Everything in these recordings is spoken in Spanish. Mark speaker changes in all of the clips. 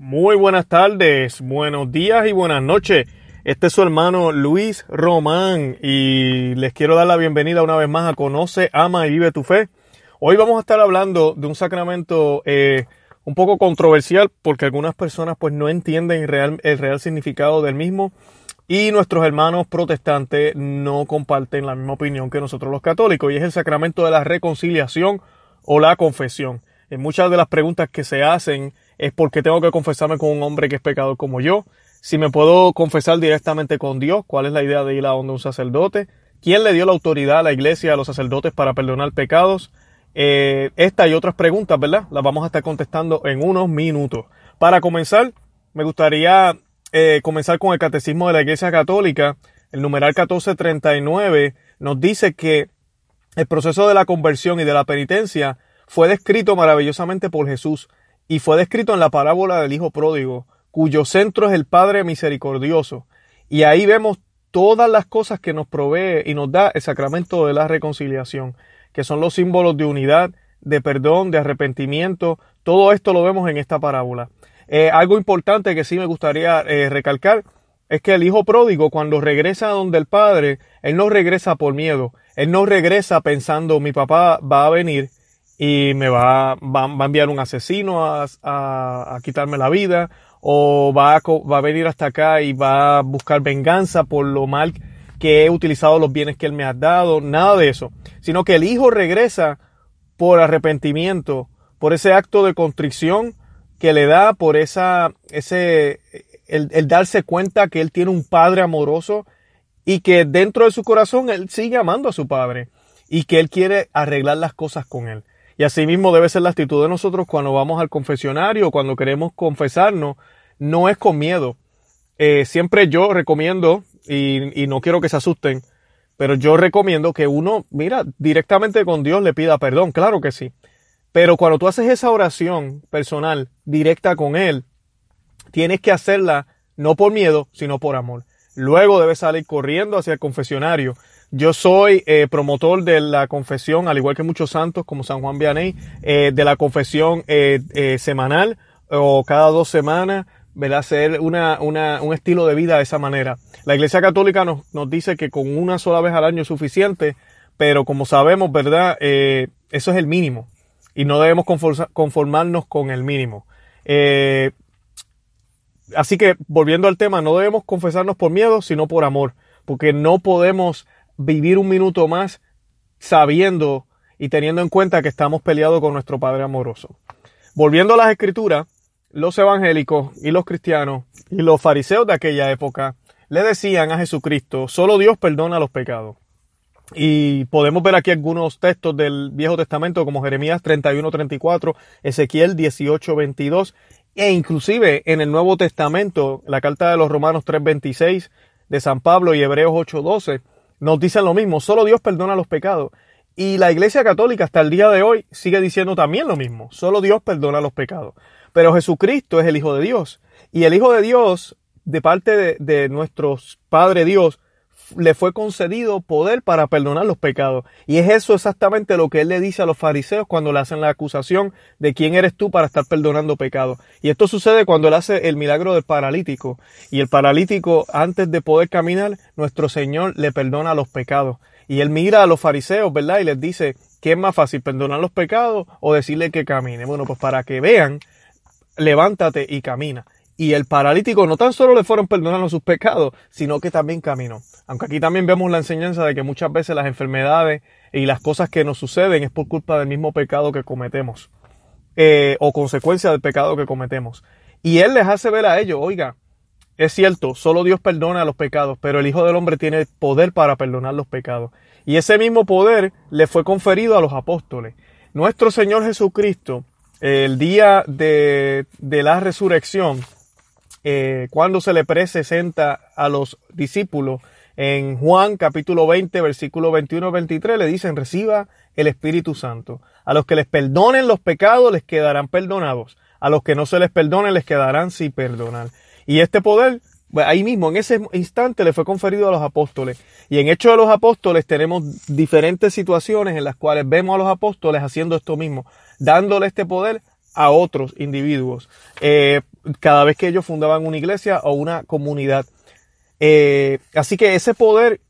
Speaker 1: Muy buenas tardes, buenos días y buenas noches. Este es su hermano Luis Román y les quiero dar la bienvenida una vez más a Conoce, Ama y Vive tu Fe. Hoy vamos a estar hablando de un sacramento eh, un poco controversial porque algunas personas pues no entienden el real, el real significado del mismo y nuestros hermanos protestantes no comparten la misma opinión que nosotros los católicos y es el sacramento de la reconciliación o la confesión. En muchas de las preguntas que se hacen es porque tengo que confesarme con un hombre que es pecador como yo. Si me puedo confesar directamente con Dios, ¿cuál es la idea de ir a donde un sacerdote? ¿Quién le dio la autoridad a la iglesia, a los sacerdotes para perdonar pecados? Eh, esta y otras preguntas, ¿verdad? Las vamos a estar contestando en unos minutos. Para comenzar, me gustaría eh, comenzar con el Catecismo de la Iglesia Católica. El numeral 1439 nos dice que el proceso de la conversión y de la penitencia fue descrito maravillosamente por Jesús y fue descrito en la parábola del Hijo Pródigo, cuyo centro es el Padre Misericordioso. Y ahí vemos todas las cosas que nos provee y nos da el sacramento de la reconciliación, que son los símbolos de unidad, de perdón, de arrepentimiento. Todo esto lo vemos en esta parábola. Eh, algo importante que sí me gustaría eh, recalcar es que el hijo pródigo cuando regresa a donde el padre, él no regresa por miedo, él no regresa pensando mi papá va a venir y me va, va, a enviar un asesino a, a, quitarme la vida o va a, va a venir hasta acá y va a buscar venganza por lo mal que he utilizado los bienes que él me ha dado, nada de eso, sino que el hijo regresa por arrepentimiento, por ese acto de contrición que le da, por esa, ese, el darse cuenta que él tiene un padre amoroso y que dentro de su corazón él sigue amando a su padre y que él quiere arreglar las cosas con él. Y así mismo debe ser la actitud de nosotros cuando vamos al confesionario, cuando queremos confesarnos, no es con miedo. Eh, siempre yo recomiendo, y, y no quiero que se asusten, pero yo recomiendo que uno, mira, directamente con Dios le pida perdón, claro que sí. Pero cuando tú haces esa oración personal, directa con Él, tienes que hacerla no por miedo, sino por amor. Luego debes salir corriendo hacia el confesionario yo soy eh, promotor de la confesión, al igual que muchos santos como San Juan Vianney, eh, de la confesión eh, semanal o cada dos semanas, ¿verdad? Hacer una, una, un estilo de vida de esa manera. La Iglesia Católica nos, nos dice que con una sola vez al año es suficiente, pero como sabemos, ¿verdad? eso es el mínimo y no debemos conformarnos con el mínimo. así que, volviendo al tema, no debemos confesarnos por miedo, sino por amor, porque no podemos vivir un minuto más sabiendo y teniendo en cuenta que estamos peleados con nuestro Padre amoroso. Volviendo a las escrituras, los evangélicos y los cristianos y los fariseos de aquella época le decían a Jesucristo, solo Dios perdona los pecados. Y podemos ver aquí algunos textos del Viejo Testamento como Jeremías 31-34, Ezequiel 18-22 e inclusive en el Nuevo Testamento, la carta de los Romanos 3-26 de San Pablo y Hebreos 8-12, nos dicen lo mismo, solo Dios perdona los pecados. Y la Iglesia Católica hasta el día de hoy sigue diciendo también lo mismo, solo Dios perdona los pecados. Pero Jesucristo es el Hijo de Dios. Y el Hijo de Dios, de parte de, de nuestro Padre Dios, le fue concedido poder para perdonar los pecados. Y es eso exactamente lo que él le dice a los fariseos cuando le hacen la acusación de quién eres tú para estar perdonando pecados. Y esto sucede cuando él hace el milagro del paralítico. Y el paralítico, antes de poder caminar, nuestro Señor le perdona los pecados. Y él mira a los fariseos, ¿verdad? Y les dice, ¿qué es más fácil, perdonar los pecados o decirle que camine? Bueno, pues para que vean, levántate y camina. Y el paralítico no tan solo le fueron perdonando sus pecados, sino que también caminó. Aunque aquí también vemos la enseñanza de que muchas veces las enfermedades y las cosas que nos suceden es por culpa del mismo pecado que cometemos. Eh, o consecuencia del pecado que cometemos. Y Él les hace ver a ellos, oiga, es cierto, solo Dios perdona los pecados, pero el Hijo del Hombre tiene poder para perdonar los pecados. Y ese mismo poder le fue conferido a los apóstoles. Nuestro Señor Jesucristo, el día de, de la resurrección, eh, cuando se le presenta a los discípulos en Juan capítulo 20 versículo 21-23 le dicen reciba el Espíritu Santo. A los que les perdonen los pecados les quedarán perdonados. A los que no se les perdone les quedarán sin perdonar. Y este poder pues, ahí mismo, en ese instante, le fue conferido a los apóstoles. Y en Hechos de los Apóstoles tenemos diferentes situaciones en las cuales vemos a los apóstoles haciendo esto mismo, dándole este poder a otros individuos eh, cada vez que ellos fundaban una iglesia o una comunidad. Eh, así que ese poder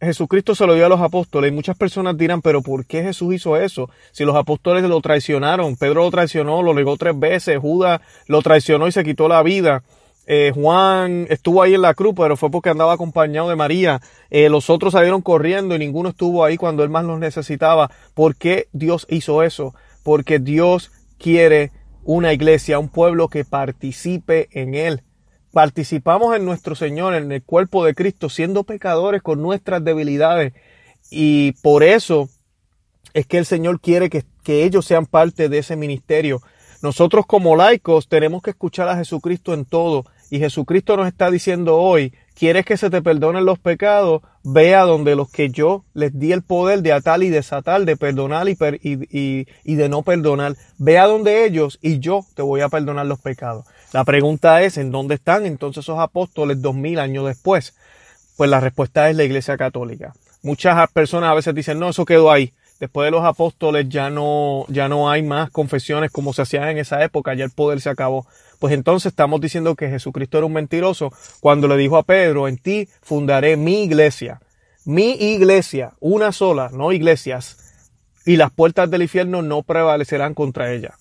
Speaker 1: Jesucristo se lo dio a los apóstoles y muchas personas dirán, pero ¿por qué Jesús hizo eso? Si los apóstoles lo traicionaron, Pedro lo traicionó, lo negó tres veces, Judas lo traicionó y se quitó la vida. Eh, Juan estuvo ahí en la cruz, pero fue porque andaba acompañado de María. Los otros salieron corriendo y ninguno estuvo ahí cuando él más los necesitaba. ¿Por qué Dios hizo eso? Porque Dios quiere una iglesia, un pueblo que participe en él participamos en nuestro Señor, en el cuerpo de Cristo, siendo pecadores con nuestras debilidades. Y por eso es que el Señor quiere que, que ellos sean parte de ese ministerio. Nosotros como laicos tenemos que escuchar a Jesucristo en todo. Y Jesucristo nos está diciendo hoy, ¿quieres que se te perdonen los pecados? Ve a donde los que yo les di el poder de atar y desatar, de perdonar y, de no perdonar. Ve a donde ellos y yo te voy a perdonar los pecados. La pregunta es, ¿en dónde están entonces esos apóstoles dos mil años después? Pues la respuesta es la Iglesia Católica. Muchas personas a veces dicen, no, eso quedó ahí. Después de los apóstoles ya no, ya no hay más confesiones como se hacían en esa época, ya el poder se acabó. Pues entonces estamos diciendo que Jesucristo era un mentiroso cuando le dijo a Pedro, en ti fundaré mi iglesia. Mi iglesia, una sola, no iglesias. Y las puertas del infierno no prevalecerán contra ella.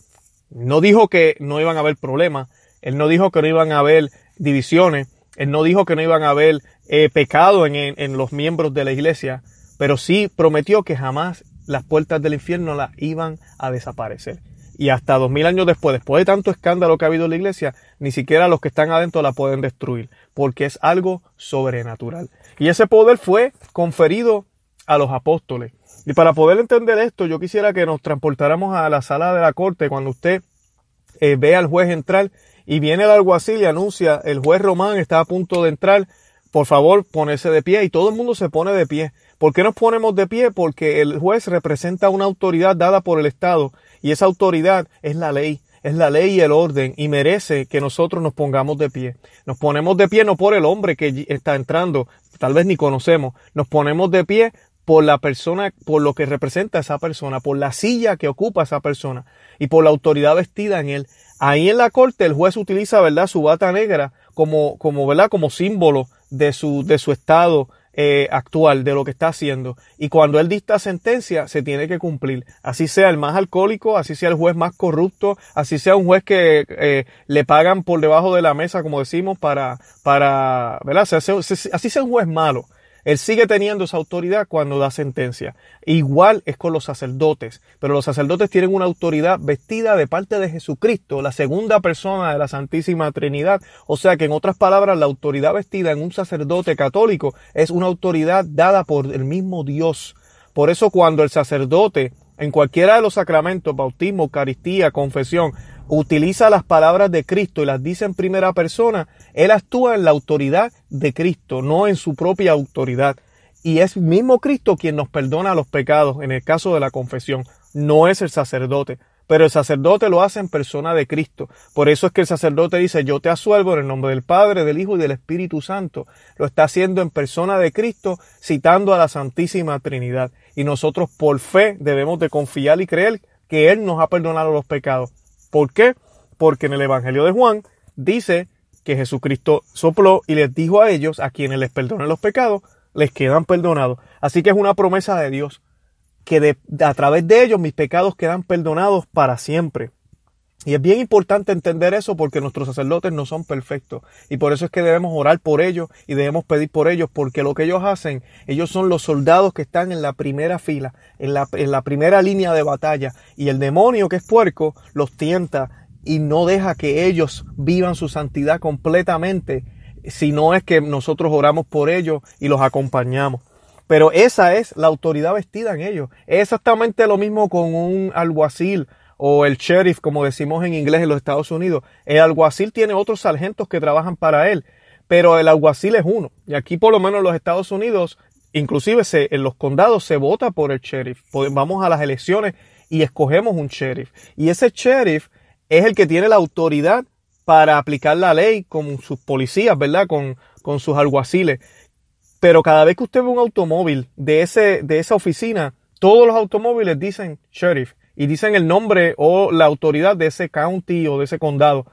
Speaker 1: No dijo que no iban a haber problemas, él no dijo que no iban a haber divisiones. Él no dijo que no iban a haber eh, pecado en, en, los miembros de la iglesia. Pero sí prometió que jamás las puertas del infierno las iban a desaparecer. Y hasta dos mil años después, después de tanto escándalo que ha habido en la iglesia, ni siquiera los que están adentro la pueden destruir. Porque es algo sobrenatural. Y ese poder fue conferido a los apóstoles. Y para poder entender esto, yo quisiera que nos transportáramos a la sala de la corte cuando usted eh, ve al juez entrar y viene el alguacil y anuncia, el juez Román está a punto de entrar, por favor ponerse de pie y todo el mundo se pone de pie. ¿Por qué nos ponemos de pie? Porque el juez representa una autoridad dada por el Estado y esa autoridad es la ley, es la ley y el orden y merece que nosotros nos pongamos de pie. Nos ponemos de pie no por el hombre que está entrando, tal vez ni conocemos, nos ponemos de pie por la persona, por lo que representa esa persona, por la silla que ocupa esa persona y por la autoridad vestida en él. Ahí en la corte el juez utiliza, ¿verdad?, su bata negra como, como ¿verdad?, como símbolo de su, de su estado eh, actual, de lo que está haciendo. Y cuando él dicta sentencia, se tiene que cumplir. Así sea el más alcohólico, así sea el juez más corrupto, así sea un juez que eh, le pagan por debajo de la mesa, como decimos, para, para, ¿verdad? Así sea un juez malo. Él sigue teniendo esa autoridad cuando da sentencia. Igual es con los sacerdotes, pero los sacerdotes tienen una autoridad vestida de parte de Jesucristo, la segunda persona de la Santísima Trinidad. O sea que en otras palabras, la autoridad vestida en un sacerdote católico es una autoridad dada por el mismo Dios. Por eso cuando el sacerdote en cualquiera de los sacramentos, bautismo, Eucaristía, confesión, utiliza las palabras de Cristo y las dice en primera persona, él actúa en la autoridad de Cristo, no en su propia autoridad. Y es mismo Cristo quien nos perdona los pecados en el caso de la confesión, no es el sacerdote. Pero el sacerdote lo hace en persona de Cristo. Por eso es que el sacerdote dice, yo te asuelvo en el nombre del Padre, del Hijo y del Espíritu Santo. Lo está haciendo en persona de Cristo, citando a la Santísima Trinidad. Y nosotros por fe debemos de confiar y creer que Él nos ha perdonado los pecados. ¿Por qué? Porque en el Evangelio de Juan dice que Jesucristo sopló y les dijo a ellos, a quienes les perdonen los pecados, les quedan perdonados. Así que es una promesa de Dios, que a través de ellos mis pecados quedan perdonados para siempre. Y es bien importante entender eso porque nuestros sacerdotes no son perfectos. Y por eso es que debemos orar por ellos y debemos pedir por ellos porque lo que ellos hacen, ellos son los soldados que están en la primera fila, en la, en la primera línea de batalla. Y el demonio que es puerco los tienta y no deja que ellos vivan su santidad completamente, si no es que nosotros oramos por ellos y los acompañamos. Pero esa es la autoridad vestida en ellos. Es exactamente lo mismo con un alguacil o el sheriff, como decimos en inglés en los Estados Unidos. El alguacil tiene otros sargentos que trabajan para él, pero el alguacil es uno. Y aquí por lo menos en los Estados Unidos, inclusive en los condados se vota por el sheriff. Vamos a las elecciones y escogemos un sheriff. Y ese sheriff es el que tiene la autoridad para aplicar la ley con sus policías, ¿verdad? Con, con sus alguaciles. Pero cada vez que usted ve un automóvil de, ese, de esa oficina, todos los automóviles dicen sheriff y dicen el nombre o la autoridad de ese county o de ese condado.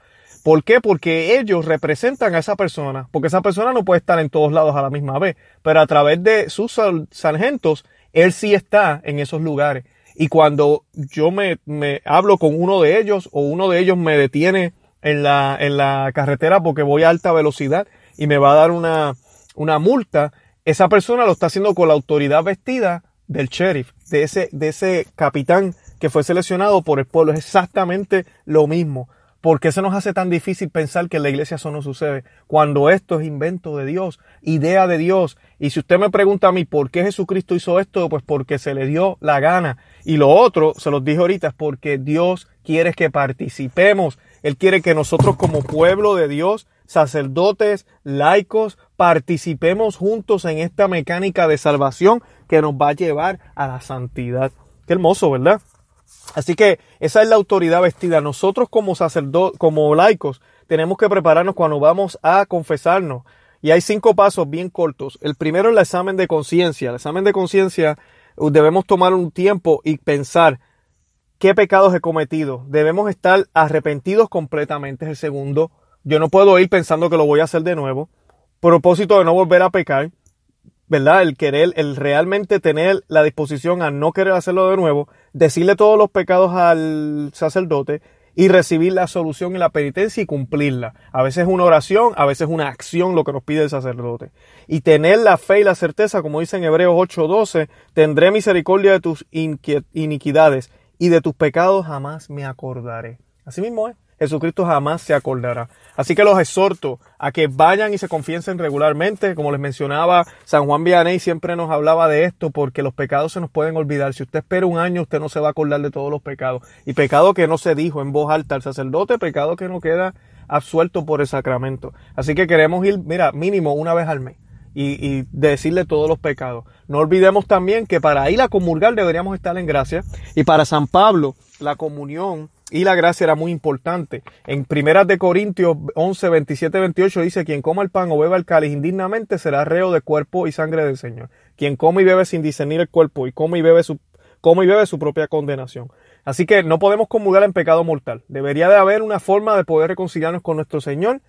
Speaker 1: ¿Por qué? Porque ellos representan a esa persona, porque esa persona no puede estar en todos lados a la misma vez, pero a través de sus sargentos, él sí está en esos lugares. Y cuando yo me, me hablo con uno de ellos o uno de ellos me detiene en la, en la carretera porque voy a alta velocidad y me va a dar una, una multa, esa persona lo está haciendo con la autoridad vestida del sheriff, de ese, de ese capitán que fue seleccionado por el pueblo. Es exactamente lo mismo. ¿Por qué se nos hace tan difícil pensar que en la iglesia eso no sucede? Cuando esto es invento de Dios, idea de Dios. Y si usted me pregunta a mí por qué Jesucristo hizo esto, pues porque se le dio la gana. Y lo otro, se los dije ahorita, es porque Dios quiere que participemos. Él quiere que nosotros como pueblo de Dios, sacerdotes, laicos, participemos juntos en esta mecánica de salvación que nos va a llevar a la santidad. Qué hermoso, ¿verdad? Así que esa es la autoridad vestida. Nosotros como sacerdotes, como laicos, tenemos que prepararnos cuando vamos a confesarnos. Y hay cinco pasos bien cortos. El primero es el examen de conciencia. El examen de conciencia uh, debemos tomar un tiempo y pensar qué pecados he cometido. Debemos estar arrepentidos completamente. Es el segundo. Yo no puedo ir pensando que lo voy a hacer de nuevo. Propósito de no volver a pecar. ¿Verdad? El querer, el realmente tener la disposición a no querer hacerlo de nuevo, decirle todos los pecados al sacerdote y recibir la solución y la penitencia y cumplirla. A veces es una oración, a veces es una acción lo que nos pide el sacerdote. Y tener la fe y la certeza, como dice en Hebreos 8:12, tendré misericordia de tus iniquidades y de tus pecados jamás me acordaré. Así mismo es. Jesucristo jamás se acordará. Así que los exhorto a que vayan y se confiesen regularmente. Como les mencionaba, San Juan Vianney siempre nos hablaba de esto porque los pecados se nos pueden olvidar. Si usted espera un año, usted no se va a acordar de todos los pecados. Y pecado que no se dijo en voz alta al sacerdote, pecado que no queda absuelto por el sacramento. Así que queremos ir, mira, mínimo una vez al mes. Y, y, decirle todos los pecados. No olvidemos también que para ir a comulgar deberíamos estar en gracia. Y para San Pablo, la comunión y la gracia era muy importante. En Primeras de Corintios 11, 27, 28 dice, quien coma el pan o beba el cáliz indignamente será reo de cuerpo y sangre del Señor. Quien come y bebe sin discernir el cuerpo y come y bebe su, come y bebe su propia condenación. Así que no podemos comulgar en pecado mortal. Debería de haber una forma de poder reconciliarnos con nuestro Señor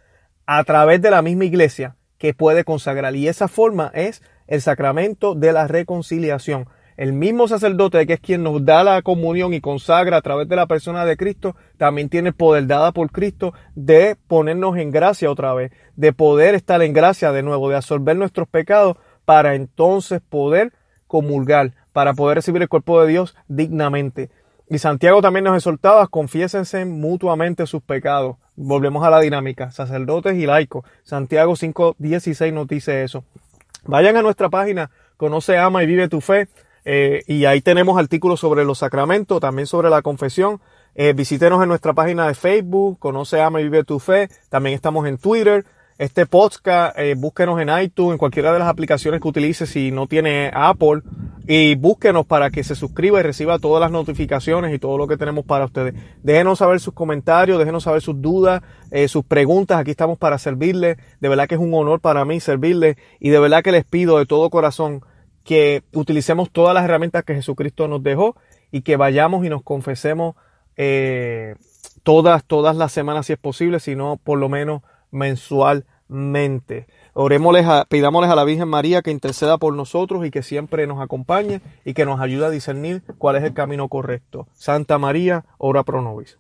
Speaker 1: a través de la misma iglesia que puede consagrar. Y esa forma es el sacramento de la reconciliación el mismo sacerdote que es quien nos da la comunión y consagra a través de la persona de Cristo, también tiene poder dada por Cristo de ponernos en gracia otra vez, de poder estar en gracia de nuevo, de absorber nuestros pecados para entonces poder comulgar, para poder recibir el cuerpo de Dios dignamente. Y Santiago también nos exhortaba, confiésense mutuamente sus pecados. Volvemos a la dinámica, sacerdotes y laicos. Santiago 5.16 nos dice eso. Vayan a nuestra página, conoce, ama y vive tu fe eh, y ahí tenemos artículos sobre los sacramentos, también sobre la confesión. Eh, visítenos en nuestra página de Facebook, Conoce, Ama y Vive tu Fe. También estamos en Twitter. Este podcast, eh, búsquenos en iTunes, en cualquiera de las aplicaciones que utilice si no tiene Apple. Y búsquenos para que se suscriba y reciba todas las notificaciones y todo lo que tenemos para ustedes. Déjenos saber sus comentarios, déjenos saber sus dudas, eh, sus preguntas. Aquí estamos para servirles. De verdad que es un honor para mí servirles. Y de verdad que les pido de todo corazón que utilicemos todas las herramientas que Jesucristo nos dejó y que vayamos y nos confesemos eh, todas, todas las semanas si es posible, sino por lo menos mensualmente. Orémosles a, pidámosles a la Virgen María que interceda por nosotros y que siempre nos acompañe y que nos ayude a discernir cuál es el camino correcto. Santa María, ora pro nobis.